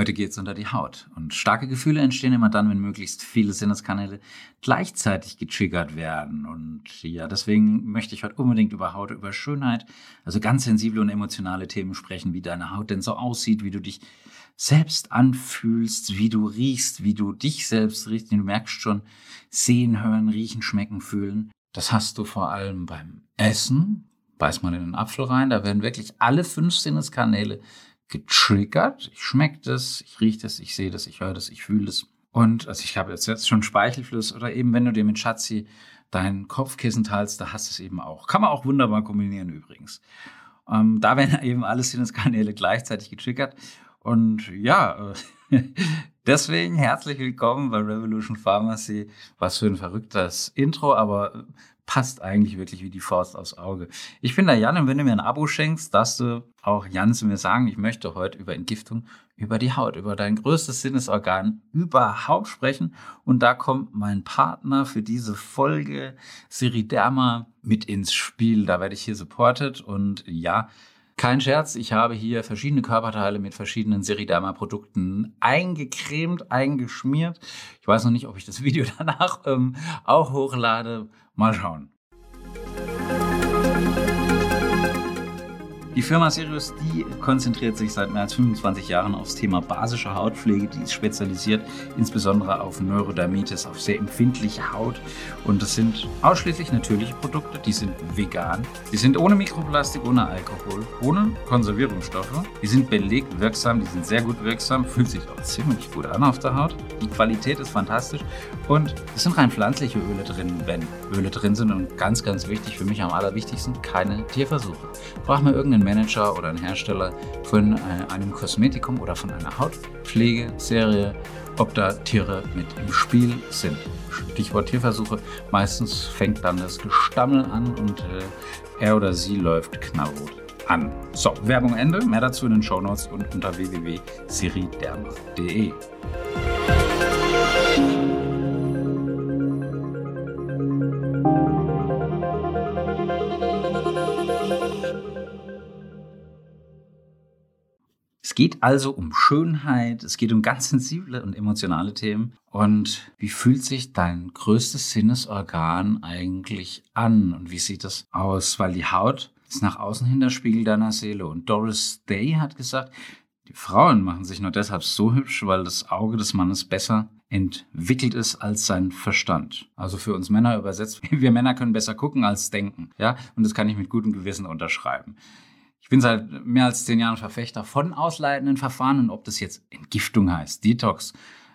Heute geht's unter die Haut. Und starke Gefühle entstehen immer dann, wenn möglichst viele Sinneskanäle gleichzeitig getriggert werden. Und ja, deswegen möchte ich heute unbedingt über Haut, über Schönheit, also ganz sensible und emotionale Themen sprechen, wie deine Haut denn so aussieht, wie du dich selbst anfühlst, wie du riechst, wie du dich selbst riechst. Du merkst schon, sehen, hören, riechen, schmecken, fühlen. Das hast du vor allem beim Essen. Beiß mal in den Apfel rein, da werden wirklich alle fünf Sinneskanäle getriggert. Ich schmecke das, ich rieche das, ich sehe das, ich höre das, ich fühle das. Und also ich habe jetzt, schon Speichelfluss oder eben wenn du dir mit Schatzi dein Kopfkissen teilst, da hast du es eben auch. Kann man auch wunderbar kombinieren übrigens. Ähm, da werden eben alle Sinneskanäle gleichzeitig getriggert. Und ja, äh, deswegen herzlich willkommen bei Revolution Pharmacy. Was für ein verrücktes Intro, aber passt eigentlich wirklich wie die Faust aufs Auge. Ich bin der Jan und wenn du mir ein Abo schenkst, darfst du auch Jan zu mir sagen, ich möchte heute über Entgiftung, über die Haut, über dein größtes Sinnesorgan überhaupt sprechen. Und da kommt mein Partner für diese Folge, Siriderma, mit ins Spiel. Da werde ich hier supported und ja, kein Scherz, ich habe hier verschiedene Körperteile mit verschiedenen Seriderma-Produkten eingecremt, eingeschmiert. Ich weiß noch nicht, ob ich das Video danach ähm, auch hochlade. Mal schauen. Die Firma Sirius, die konzentriert sich seit mehr als 25 Jahren aufs Thema basische Hautpflege. Die ist spezialisiert insbesondere auf Neurodermitis, auf sehr empfindliche Haut. Und das sind ausschließlich natürliche Produkte, die sind vegan. Die sind ohne Mikroplastik, ohne Alkohol, ohne Konservierungsstoffe. Die sind belegt wirksam, die sind sehr gut wirksam, fühlt sich auch ziemlich gut an auf der Haut. Die Qualität ist fantastisch und es sind rein pflanzliche Öle drin, wenn Öle drin sind. Und ganz, ganz wichtig, für mich am allerwichtigsten, keine Tierversuche. Braucht man irgendeinen Manager oder einen Hersteller von äh, einem Kosmetikum oder von einer Hautpflegeserie, ob da Tiere mit im Spiel sind. Stichwort Tierversuche. Meistens fängt dann das Gestammel an und äh, er oder sie läuft knallrot an. So, Werbung Ende. Mehr dazu in den Show Notes und unter www.siriderma.de. geht also um Schönheit, es geht um ganz sensible und emotionale Themen. Und wie fühlt sich dein größtes Sinnesorgan eigentlich an und wie sieht das aus? Weil die Haut ist nach außen hin der Spiegel deiner Seele. Und Doris Day hat gesagt, die Frauen machen sich nur deshalb so hübsch, weil das Auge des Mannes besser entwickelt ist als sein Verstand. Also für uns Männer übersetzt, wir Männer können besser gucken als denken. Ja, und das kann ich mit gutem Gewissen unterschreiben. Ich bin seit mehr als zehn Jahren Verfechter von ausleitenden Verfahren und ob das jetzt Entgiftung heißt, Detox,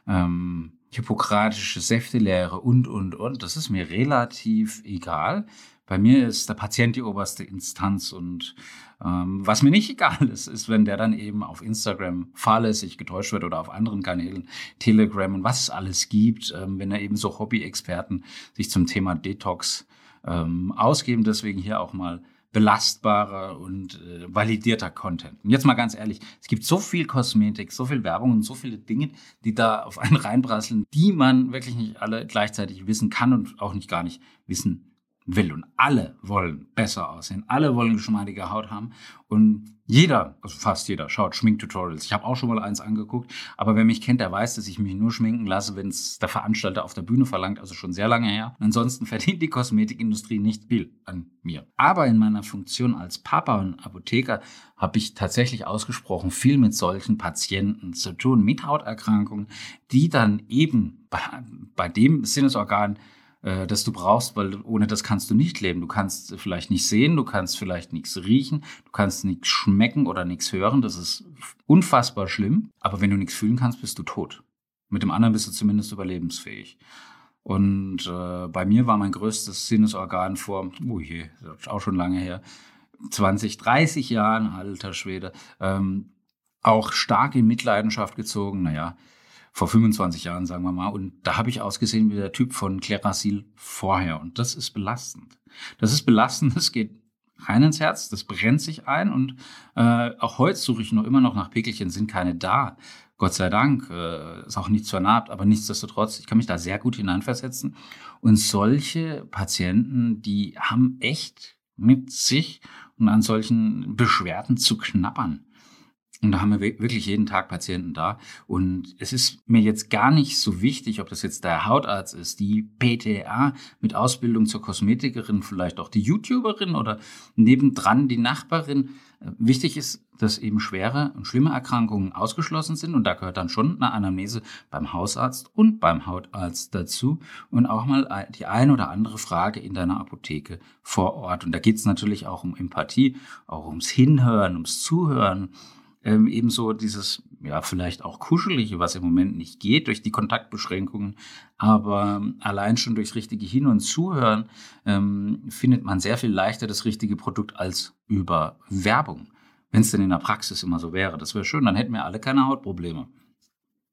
ähm, hippokratische Säftelehre und, und, und, das ist mir relativ egal. Bei mir ist der Patient die oberste Instanz und ähm, was mir nicht egal ist, ist, wenn der dann eben auf Instagram fahrlässig getäuscht wird oder auf anderen Kanälen, Telegram und was es alles gibt, ähm, wenn er eben so Hobby-Experten sich zum Thema Detox ähm, ausgeben. Deswegen hier auch mal belastbarer und äh, validierter Content. Und jetzt mal ganz ehrlich, es gibt so viel Kosmetik, so viel Werbung und so viele Dinge, die da auf einen reinprasseln, die man wirklich nicht alle gleichzeitig wissen kann und auch nicht gar nicht wissen will. Und alle wollen besser aussehen. Alle wollen geschmeidige Haut haben. Und jeder, also fast jeder, schaut Schminktutorials. Ich habe auch schon mal eins angeguckt. Aber wer mich kennt, der weiß, dass ich mich nur schminken lasse, wenn es der Veranstalter auf der Bühne verlangt. Also schon sehr lange her. Und ansonsten verdient die Kosmetikindustrie nicht viel an mir. Aber in meiner Funktion als Papa und Apotheker habe ich tatsächlich ausgesprochen viel mit solchen Patienten zu tun, mit Hauterkrankungen, die dann eben bei, bei dem Sinnesorgan äh, das du brauchst, weil ohne das kannst du nicht leben. Du kannst vielleicht nicht sehen, du kannst vielleicht nichts riechen, du kannst nichts schmecken oder nichts hören. Das ist unfassbar schlimm. Aber wenn du nichts fühlen kannst, bist du tot. Mit dem anderen bist du zumindest überlebensfähig. Und äh, bei mir war mein größtes Sinnesorgan vor, oh je, das ist auch schon lange her, 20, 30 Jahren, alter Schwede, ähm, auch stark in Mitleidenschaft gezogen. Naja, vor 25 Jahren, sagen wir mal. Und da habe ich ausgesehen wie der Typ von Clarasil vorher. Und das ist belastend. Das ist belastend, das geht rein ins Herz, das brennt sich ein. Und äh, auch heute suche ich noch immer noch nach Pickelchen, sind keine da. Gott sei Dank, äh, ist auch nichts vernarbt, aber nichtsdestotrotz, ich kann mich da sehr gut hineinversetzen. Und solche Patienten, die haben echt mit sich und an solchen Beschwerden zu knappern. Und da haben wir wirklich jeden Tag Patienten da. Und es ist mir jetzt gar nicht so wichtig, ob das jetzt der Hautarzt ist, die PTA mit Ausbildung zur Kosmetikerin, vielleicht auch die YouTuberin oder nebendran die Nachbarin. Wichtig ist, dass eben schwere und schlimme Erkrankungen ausgeschlossen sind. Und da gehört dann schon eine Anamnese beim Hausarzt und beim Hautarzt dazu. Und auch mal die eine oder andere Frage in deiner Apotheke vor Ort. Und da geht es natürlich auch um Empathie, auch ums Hinhören, ums Zuhören ähm, ebenso dieses, ja, vielleicht auch kuschelige, was im Moment nicht geht durch die Kontaktbeschränkungen, aber allein schon durchs richtige Hin- und Zuhören ähm, findet man sehr viel leichter das richtige Produkt als über Werbung. Wenn es denn in der Praxis immer so wäre, das wäre schön, dann hätten wir alle keine Hautprobleme.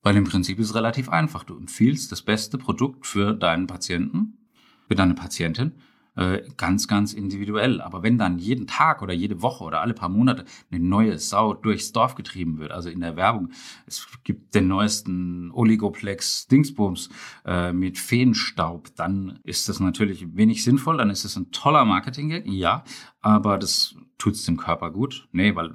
Weil im Prinzip ist es relativ einfach. Du empfiehlst das beste Produkt für deinen Patienten, für deine Patientin ganz, ganz individuell. Aber wenn dann jeden Tag oder jede Woche oder alle paar Monate eine neue Sau durchs Dorf getrieben wird, also in der Werbung, es gibt den neuesten Oligoplex Dingsbums äh, mit Feenstaub, dann ist das natürlich wenig sinnvoll, dann ist es ein toller Marketing-Gag, ja, aber das tut's dem Körper gut. Nee, weil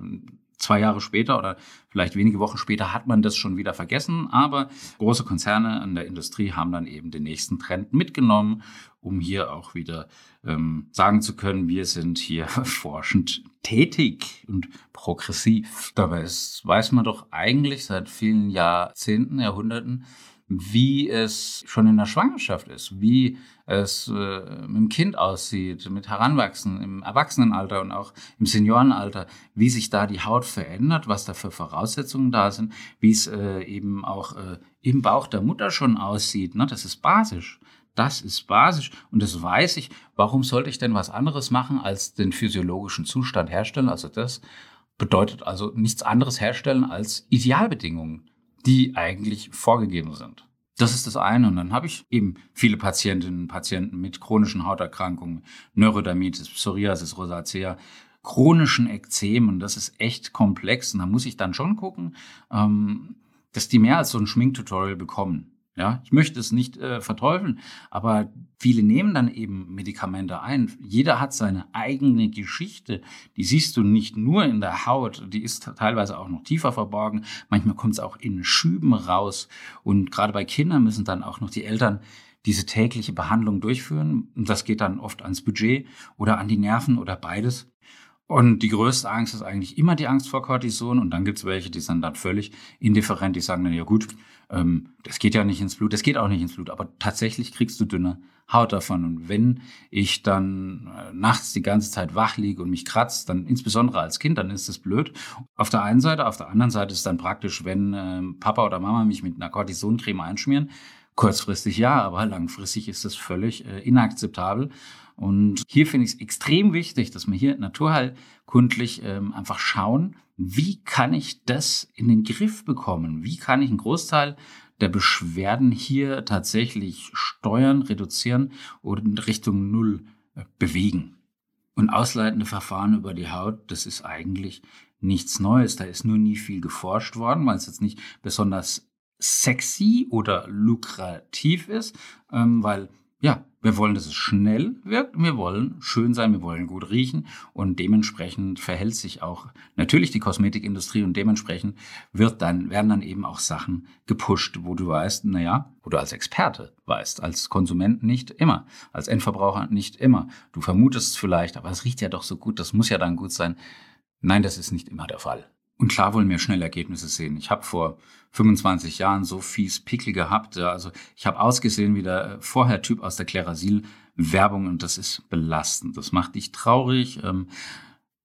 zwei Jahre später oder vielleicht wenige Wochen später hat man das schon wieder vergessen. Aber große Konzerne in der Industrie haben dann eben den nächsten Trend mitgenommen, um hier auch wieder ähm, sagen zu können, wir sind hier forschend tätig und progressiv. Dabei ist, weiß man doch eigentlich seit vielen Jahrzehnten, Jahrhunderten, wie es schon in der Schwangerschaft ist, wie es äh, mit dem Kind aussieht, mit Heranwachsen, im Erwachsenenalter und auch im Seniorenalter, wie sich da die Haut verändert, was da für Voraussetzungen da sind, wie es äh, eben auch äh, im Bauch der Mutter schon aussieht. Ne? Das ist basisch. Das ist basisch und das weiß ich. Warum sollte ich denn was anderes machen, als den physiologischen Zustand herstellen? Also das bedeutet also nichts anderes herstellen als Idealbedingungen die eigentlich vorgegeben sind. Das ist das eine. Und dann habe ich eben viele Patientinnen und Patienten mit chronischen Hauterkrankungen, Neurodermitis, Psoriasis, Rosacea, chronischen Ekzemen. Das ist echt komplex. Und da muss ich dann schon gucken, ähm, dass die mehr als so ein Schminktutorial bekommen. Ja, ich möchte es nicht äh, verteufeln, aber viele nehmen dann eben Medikamente ein. Jeder hat seine eigene Geschichte. Die siehst du nicht nur in der Haut, die ist teilweise auch noch tiefer verborgen. Manchmal kommt es auch in Schüben raus. Und gerade bei Kindern müssen dann auch noch die Eltern diese tägliche Behandlung durchführen. Und das geht dann oft ans Budget oder an die Nerven oder beides. Und die größte Angst ist eigentlich immer die Angst vor Cortison. Und dann gibt es welche, die sind dann völlig indifferent, die sagen dann, ja gut, ähm, das geht ja nicht ins Blut, das geht auch nicht ins Blut, aber tatsächlich kriegst du dünne Haut davon. Und wenn ich dann äh, nachts die ganze Zeit wach liege und mich kratzt, dann insbesondere als Kind, dann ist das blöd. Auf der einen Seite, auf der anderen Seite ist dann praktisch, wenn äh, Papa oder Mama mich mit einer Cortisoncreme einschmieren. Kurzfristig ja, aber langfristig ist das völlig äh, inakzeptabel. Und hier finde ich es extrem wichtig, dass wir hier naturheilkundlich ähm, einfach schauen, wie kann ich das in den Griff bekommen? Wie kann ich einen Großteil der Beschwerden hier tatsächlich steuern, reduzieren und in Richtung Null äh, bewegen? Und ausleitende Verfahren über die Haut, das ist eigentlich nichts Neues. Da ist nur nie viel geforscht worden, weil es jetzt nicht besonders sexy oder lukrativ ist, ähm, weil ja, wir wollen, dass es schnell wirkt. Wir wollen schön sein. Wir wollen gut riechen. Und dementsprechend verhält sich auch natürlich die Kosmetikindustrie und dementsprechend wird dann, werden dann eben auch Sachen gepusht, wo du weißt, naja, wo du als Experte weißt, als Konsument nicht immer, als Endverbraucher nicht immer. Du vermutest es vielleicht, aber es riecht ja doch so gut, das muss ja dann gut sein. Nein, das ist nicht immer der Fall. Und klar wollen wir schnell Ergebnisse sehen. Ich habe vor 25 Jahren so fies Pickel gehabt. Also ich habe ausgesehen wie der äh, Vorher-Typ aus der Klerasil Werbung und das ist belastend. Das macht dich traurig. Ähm,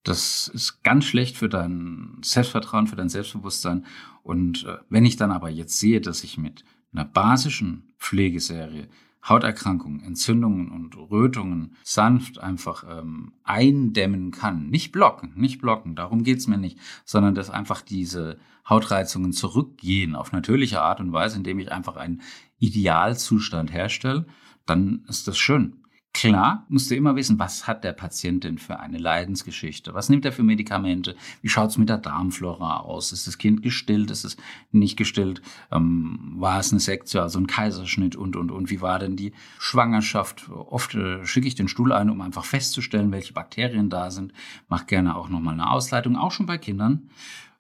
das ist ganz schlecht für dein Selbstvertrauen, für dein Selbstbewusstsein. Und äh, wenn ich dann aber jetzt sehe, dass ich mit einer basischen Pflegeserie Hauterkrankungen, Entzündungen und Rötungen sanft einfach ähm, eindämmen kann. Nicht blocken, nicht blocken, darum geht's mir nicht, sondern dass einfach diese Hautreizungen zurückgehen auf natürliche Art und Weise, indem ich einfach einen Idealzustand herstelle, dann ist das schön. Klar, musst du immer wissen, was hat der Patient denn für eine Leidensgeschichte? Was nimmt er für Medikamente? Wie schaut's mit der Darmflora aus? Ist das Kind gestillt? Ist es nicht gestillt? Ähm, war es eine Sektion, also ein Kaiserschnitt und, und, und? Wie war denn die Schwangerschaft? Oft äh, schicke ich den Stuhl ein, um einfach festzustellen, welche Bakterien da sind. Mach gerne auch nochmal eine Ausleitung, auch schon bei Kindern.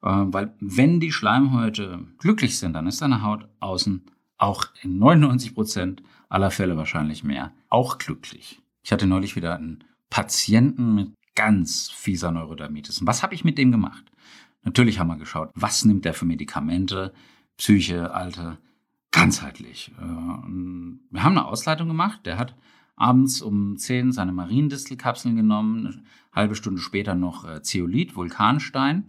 Äh, weil wenn die Schleimhäute glücklich sind, dann ist deine Haut außen auch in 99 Prozent aller Fälle wahrscheinlich mehr auch glücklich. Ich hatte neulich wieder einen Patienten mit ganz fieser Neurodermitis. Und was habe ich mit dem gemacht? Natürlich haben wir geschaut, was nimmt der für Medikamente, Psyche, Alter, ganzheitlich. Äh, wir haben eine Ausleitung gemacht. Der hat abends um 10 seine Mariendistelkapseln genommen, eine halbe Stunde später noch äh, Zeolit, Vulkanstein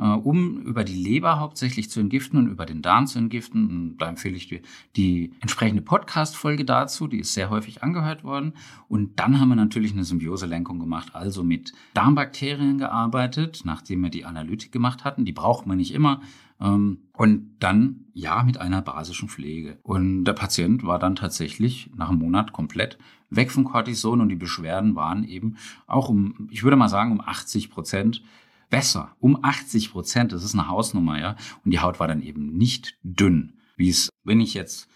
äh, um über die Leber hauptsächlich zu entgiften und über den Darm zu entgiften. Und da empfehle ich dir die entsprechende Podcast-Folge dazu, die ist sehr häufig angehört worden. Und dann haben wir natürlich eine Symbioselenkung gemacht, also mit Darmbakterien gearbeitet, nachdem wir die Analytik gemacht hatten. Die braucht man nicht immer. Ähm, und dann, ja, mit einer basischen Pflege. Und der Patient war dann tatsächlich nach einem Monat komplett weg vom Cortison und die Beschwerden waren eben auch um, ich würde mal sagen, um 80 Prozent besser, um 80 Prozent. Das ist eine Hausnummer, ja. Und die Haut war dann eben nicht dünn, wie es, wenn ich jetzt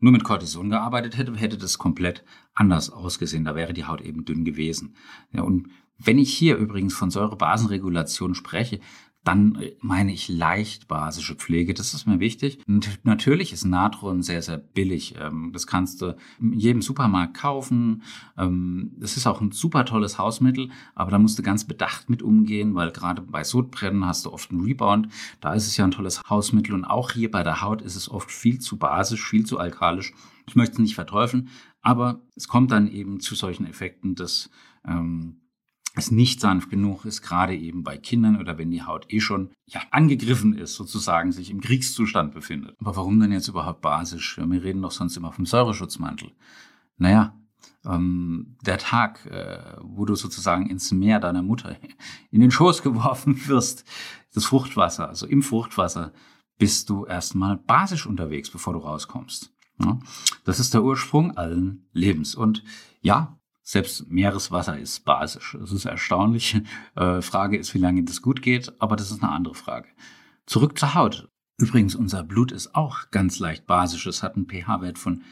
nur mit Cortison gearbeitet hätte, hätte das komplett anders ausgesehen. Da wäre die Haut eben dünn gewesen. Ja, und wenn ich hier übrigens von Säurebasenregulation spreche, dann äh, meine ich leicht basische Pflege. Das ist mir wichtig. Und natürlich ist Natron sehr, sehr billig. Ähm, das kannst du in jedem Supermarkt kaufen. Ähm, das ist auch ein super tolles Hausmittel, aber da musst du ganz bedacht mit umgehen, weil gerade bei Sodbrennen hast du oft einen Rebound. Da ist es ja ein tolles Hausmittel und auch hier bei der Haut ist es oft viel zu basisch, viel zu alkalisch. Ich möchte es nicht verteufeln, aber es kommt dann eben zu solchen Effekten, dass ähm, es nicht sanft genug ist, gerade eben bei Kindern oder wenn die Haut eh schon ja, angegriffen ist, sozusagen sich im Kriegszustand befindet. Aber warum denn jetzt überhaupt basisch? Wir reden doch sonst immer vom Säureschutzmantel. Naja, ähm, der Tag, äh, wo du sozusagen ins Meer deiner Mutter in den Schoß geworfen wirst, das Fruchtwasser, also im Fruchtwasser, bist du erstmal basisch unterwegs, bevor du rauskommst. Ja? Das ist der Ursprung allen Lebens. Und ja, selbst Meereswasser ist basisch. Das ist erstaunlich. Äh, Frage ist, wie lange das gut geht, aber das ist eine andere Frage. Zurück zur Haut. Übrigens, unser Blut ist auch ganz leicht basisch. Es hat einen pH-Wert von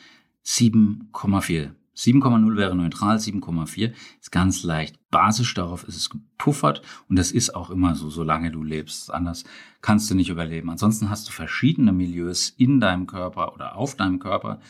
7,4. 7,0 wäre neutral, 7,4 ist ganz leicht basisch, darauf ist es gepuffert und das ist auch immer so, solange du lebst. Anders kannst du nicht überleben. Ansonsten hast du verschiedene Milieus in deinem Körper oder auf deinem Körper,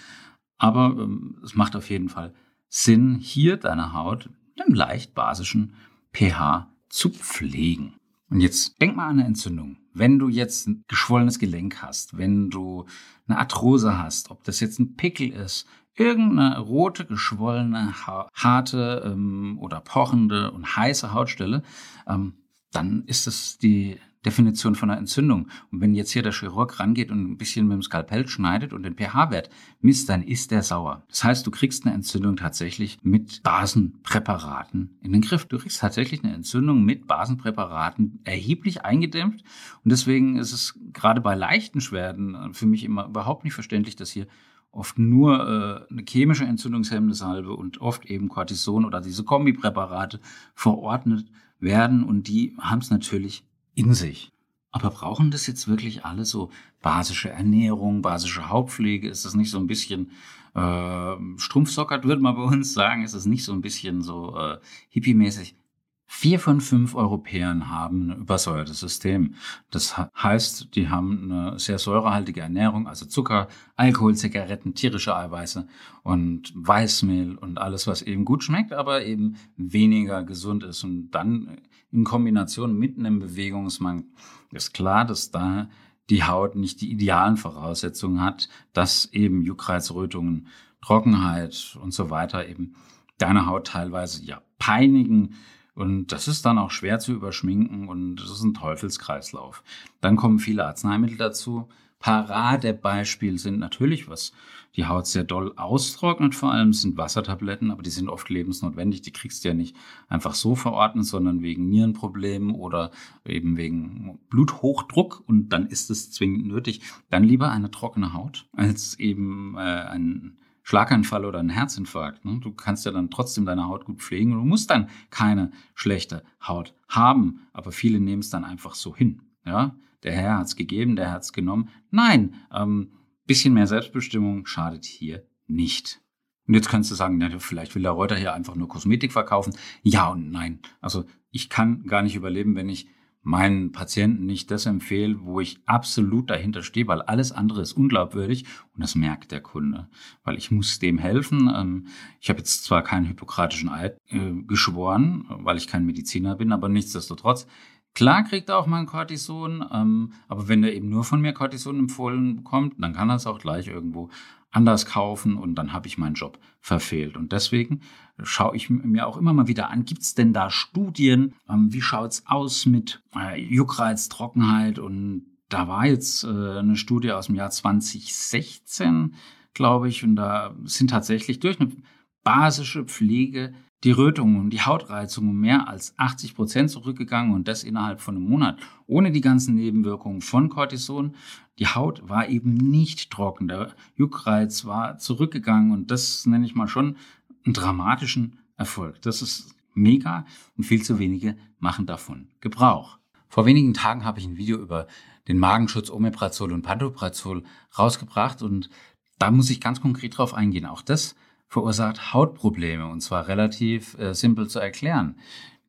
aber ähm, es macht auf jeden Fall Sinn, hier deine Haut mit einem leicht basischen pH zu pflegen. Und jetzt denk mal an eine Entzündung. Wenn du jetzt ein geschwollenes Gelenk hast, wenn du eine Arthrose hast, ob das jetzt ein Pickel ist, irgendeine rote, geschwollene, harte ähm, oder pochende und heiße Hautstelle, ähm, dann ist das die Definition von einer Entzündung. Und wenn jetzt hier der Chirurg rangeht und ein bisschen mit dem Skalpell schneidet und den pH-Wert misst, dann ist der sauer. Das heißt, du kriegst eine Entzündung tatsächlich mit Basenpräparaten in den Griff. Du kriegst tatsächlich eine Entzündung mit Basenpräparaten erheblich eingedämpft. Und deswegen ist es gerade bei leichten Schwerden für mich immer überhaupt nicht verständlich, dass hier oft nur äh, eine chemische entzündungshemmende Salbe und oft eben Cortison oder diese Kombipräparate verordnet werden. Und die haben es natürlich in sich. Aber brauchen das jetzt wirklich alle so basische Ernährung, basische Hautpflege? Ist das nicht so ein bisschen äh, strumpfsockert, würde man bei uns sagen? Ist das nicht so ein bisschen so äh, hippie-mäßig? Vier von fünf Europäern haben ein übersäuertes System. Das heißt, die haben eine sehr säurehaltige Ernährung, also Zucker, Alkohol, Zigaretten, tierische Eiweiße und Weißmehl und alles, was eben gut schmeckt, aber eben weniger gesund ist. Und dann in Kombination mit einem Bewegungsmangel ist klar, dass da die Haut nicht die idealen Voraussetzungen hat, dass eben Juckreizrötungen, Trockenheit und so weiter eben deine Haut teilweise ja peinigen, und das ist dann auch schwer zu überschminken und das ist ein Teufelskreislauf. Dann kommen viele Arzneimittel dazu. Paradebeispiel sind natürlich, was die Haut sehr doll austrocknet, vor allem sind Wassertabletten, aber die sind oft lebensnotwendig. Die kriegst du ja nicht einfach so verordnet, sondern wegen Nierenproblemen oder eben wegen Bluthochdruck und dann ist es zwingend nötig. Dann lieber eine trockene Haut als eben äh, ein Schlaganfall oder ein Herzinfarkt. Ne? Du kannst ja dann trotzdem deine Haut gut pflegen und du musst dann keine schlechte Haut haben. Aber viele nehmen es dann einfach so hin. Ja? Der Herr hat es gegeben, der hat es genommen. Nein, ähm, bisschen mehr Selbstbestimmung schadet hier nicht. Und jetzt kannst du sagen, ja, vielleicht will der Reuter hier einfach nur Kosmetik verkaufen. Ja und nein. Also ich kann gar nicht überleben, wenn ich meinen Patienten nicht das empfehle, wo ich absolut dahinter stehe, weil alles andere ist unglaubwürdig. Und das merkt der Kunde, weil ich muss dem helfen. Ähm, ich habe jetzt zwar keinen hippokratischen Eid äh, geschworen, weil ich kein Mediziner bin, aber nichtsdestotrotz. Klar kriegt er auch mal ein Cortison, ähm, aber wenn er eben nur von mir Cortison empfohlen bekommt, dann kann er es auch gleich irgendwo anders kaufen und dann habe ich meinen Job verfehlt. Und deswegen schaue ich mir auch immer mal wieder an, gibt es denn da Studien, ähm, wie schaut's aus mit äh, Juckreiz, Trockenheit und da war jetzt äh, eine Studie aus dem Jahr 2016, glaube ich, und da sind tatsächlich durch eine basische Pflege die Rötungen und die Hautreizung um mehr als 80 Prozent zurückgegangen und das innerhalb von einem Monat, ohne die ganzen Nebenwirkungen von Cortison. Die Haut war eben nicht trocken, der Juckreiz war zurückgegangen und das nenne ich mal schon einen dramatischen Erfolg. Das ist mega und viel zu wenige machen davon Gebrauch. Vor wenigen Tagen habe ich ein Video über den Magenschutz Omeprazol und Pantoprazol rausgebracht und da muss ich ganz konkret drauf eingehen. Auch das verursacht Hautprobleme und zwar relativ äh, simpel zu erklären.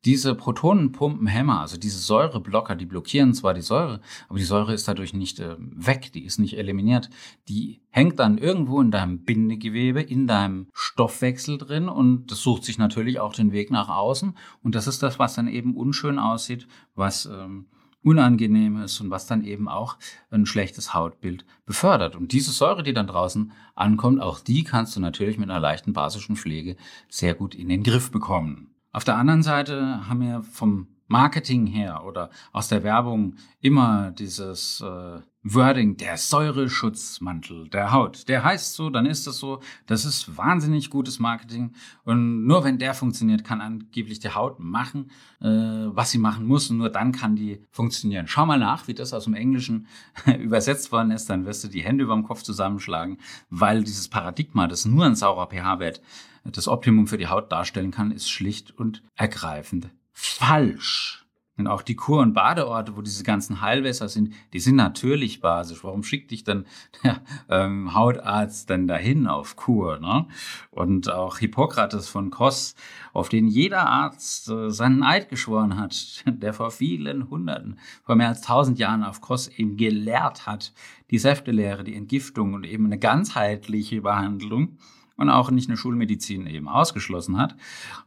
Diese Protonenpumpenhämmer, also diese Säureblocker, die blockieren zwar die Säure, aber die Säure ist dadurch nicht äh, weg, die ist nicht eliminiert. Die hängt dann irgendwo in deinem Bindegewebe, in deinem Stoffwechsel drin und das sucht sich natürlich auch den Weg nach außen. Und das ist das, was dann eben unschön aussieht, was ähm, unangenehm ist und was dann eben auch ein schlechtes Hautbild befördert. Und diese Säure, die dann draußen ankommt, auch die kannst du natürlich mit einer leichten basischen Pflege sehr gut in den Griff bekommen. Auf der anderen Seite haben wir vom Marketing her oder aus der Werbung immer dieses äh, Wording, der Säureschutzmantel der Haut. Der heißt so, dann ist es so. Das ist wahnsinnig gutes Marketing. Und nur wenn der funktioniert, kann angeblich die Haut machen, äh, was sie machen muss. Und nur dann kann die funktionieren. Schau mal nach, wie das aus dem Englischen übersetzt worden ist. Dann wirst du die Hände über dem Kopf zusammenschlagen, weil dieses Paradigma, das nur ein saurer pH-Wert das Optimum für die Haut darstellen kann, ist schlicht und ergreifend falsch. Und auch die Kur- und Badeorte, wo diese ganzen Heilwässer sind, die sind natürlich basisch. Warum schickt dich dann der ähm, Hautarzt dann dahin auf Kur? Ne? Und auch Hippokrates von Kos, auf den jeder Arzt äh, seinen Eid geschworen hat, der vor vielen Hunderten, vor mehr als tausend Jahren auf Kos eben gelehrt hat, die Säftelehre, die Entgiftung und eben eine ganzheitliche Behandlung und auch nicht eine Schulmedizin eben ausgeschlossen hat.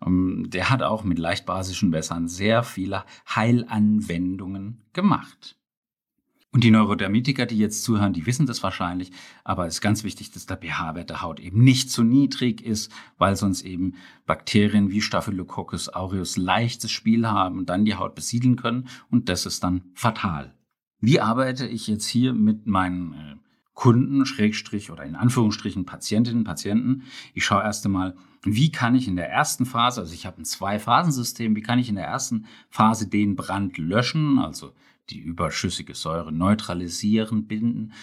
Ähm, der hat auch mit leicht basischen Wässern sehr viele Heilanwendungen gemacht. Und die Neurodermitiker, die jetzt zuhören, die wissen das wahrscheinlich, aber es ist ganz wichtig, dass der pH-Wert der Haut eben nicht zu niedrig ist, weil sonst eben Bakterien wie Staphylococcus aureus leichtes Spiel haben und dann die Haut besiedeln können und das ist dann fatal. Wie arbeite ich jetzt hier mit meinen äh, Kunden, Schrägstrich oder in Anführungsstrichen Patientinnen, Patienten. Ich schaue erst einmal, wie kann ich in der ersten Phase, also ich habe ein Zwei-Phasen-System, wie kann ich in der ersten Phase den Brand löschen, also die überschüssige Säure neutralisieren, binden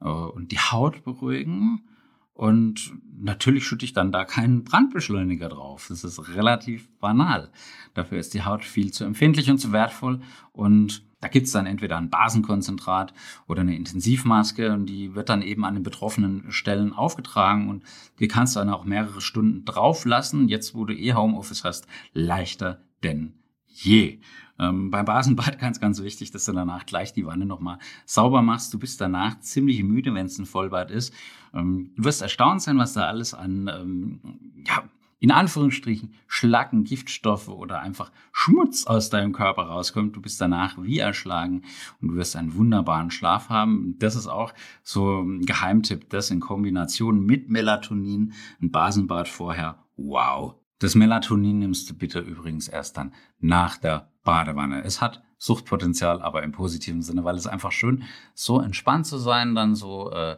äh, und die Haut beruhigen. Und natürlich schütte ich dann da keinen Brandbeschleuniger drauf. Das ist relativ banal. Dafür ist die Haut viel zu empfindlich und zu wertvoll. Und da es dann entweder ein Basenkonzentrat oder eine Intensivmaske und die wird dann eben an den betroffenen Stellen aufgetragen und die kannst du dann auch mehrere Stunden drauf lassen. Jetzt, wo du eh Homeoffice hast, leichter denn je. Ähm, beim Basenbad ganz, ganz wichtig, dass du danach gleich die Wanne nochmal sauber machst. Du bist danach ziemlich müde, wenn es ein Vollbad ist. Ähm, du wirst erstaunt sein, was da alles an, ähm, ja, in Anführungsstrichen Schlacken, Giftstoffe oder einfach Schmutz aus deinem Körper rauskommt. Du bist danach wie erschlagen und du wirst einen wunderbaren Schlaf haben. Das ist auch so ein Geheimtipp, das in Kombination mit Melatonin, ein Basenbad vorher. Wow. Das Melatonin nimmst du bitte übrigens erst dann nach der Badewanne. Es hat Suchtpotenzial, aber im positiven Sinne, weil es einfach schön so entspannt zu sein, dann so äh,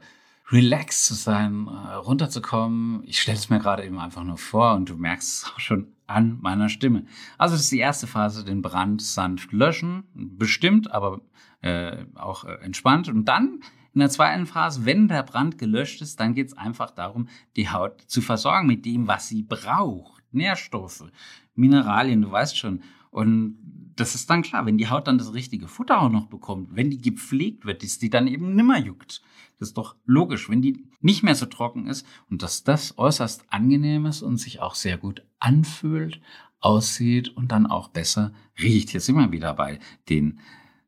relaxed zu sein, äh, runterzukommen. Ich stelle es mir gerade eben einfach nur vor und du merkst es auch schon an meiner Stimme. Also das ist die erste Phase, den Brand sanft löschen, bestimmt, aber äh, auch äh, entspannt. Und dann in der zweiten Phase, wenn der Brand gelöscht ist, dann geht es einfach darum, die Haut zu versorgen mit dem, was sie braucht. Nährstoffe, Mineralien, du weißt schon. Und das ist dann klar, wenn die Haut dann das richtige Futter auch noch bekommt, wenn die gepflegt wird, dass die dann eben nimmer juckt. Das ist doch logisch, wenn die nicht mehr so trocken ist und dass das äußerst angenehm ist und sich auch sehr gut anfühlt, aussieht und dann auch besser riecht. Hier sind wir wieder bei den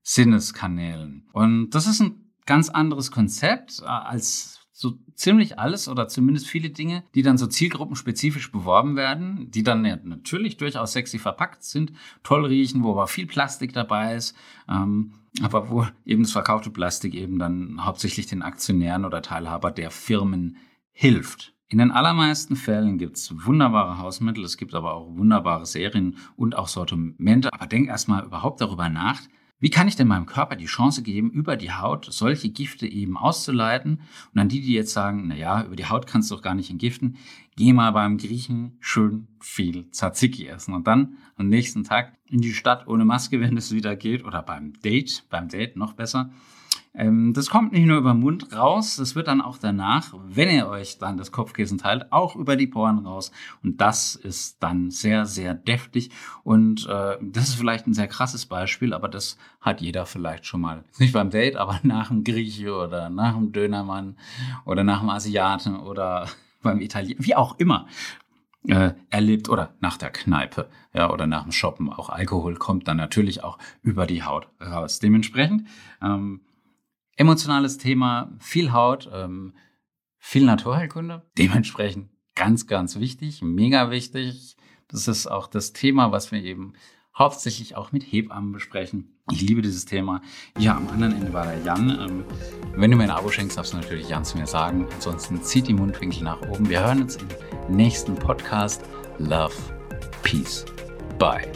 Sinneskanälen. Und das ist ein ganz anderes Konzept äh, als so ziemlich alles oder zumindest viele Dinge, die dann so zielgruppenspezifisch beworben werden, die dann natürlich durchaus sexy verpackt sind, toll riechen, wo aber viel Plastik dabei ist, ähm, aber wo eben das verkaufte Plastik eben dann hauptsächlich den Aktionären oder Teilhaber der Firmen hilft. In den allermeisten Fällen gibt's wunderbare Hausmittel, es gibt aber auch wunderbare Serien und auch Sortimente. Aber denk erstmal überhaupt darüber nach, wie kann ich denn meinem Körper die Chance geben, über die Haut solche Gifte eben auszuleiten? Und an die, die jetzt sagen, na ja, über die Haut kannst du doch gar nicht entgiften, geh mal beim Griechen schön viel Tzatziki essen und dann am nächsten Tag in die Stadt ohne Maske, wenn es wieder geht, oder beim Date, beim Date noch besser, ähm, das kommt nicht nur über den Mund raus, das wird dann auch danach, wenn ihr euch dann das Kopfkissen teilt, auch über die Poren raus. Und das ist dann sehr, sehr deftig. Und äh, das ist vielleicht ein sehr krasses Beispiel, aber das hat jeder vielleicht schon mal. Nicht beim Date, aber nach dem Grieche oder nach dem Dönermann oder nach dem Asiaten oder beim Italiener, wie auch immer äh, erlebt oder nach der Kneipe, ja, oder nach dem Shoppen. Auch Alkohol kommt dann natürlich auch über die Haut raus. Dementsprechend ähm, Emotionales Thema, viel Haut, ähm, viel Naturheilkunde. Dementsprechend ganz, ganz wichtig, mega wichtig. Das ist auch das Thema, was wir eben hauptsächlich auch mit Hebammen besprechen. Ich liebe dieses Thema. Ja, am anderen Ende war der Jan. Ähm, wenn du mir ein Abo schenkst, darfst du natürlich Jan zu mir sagen. Ansonsten zieht die Mundwinkel nach oben. Wir hören uns im nächsten Podcast. Love, Peace, Bye.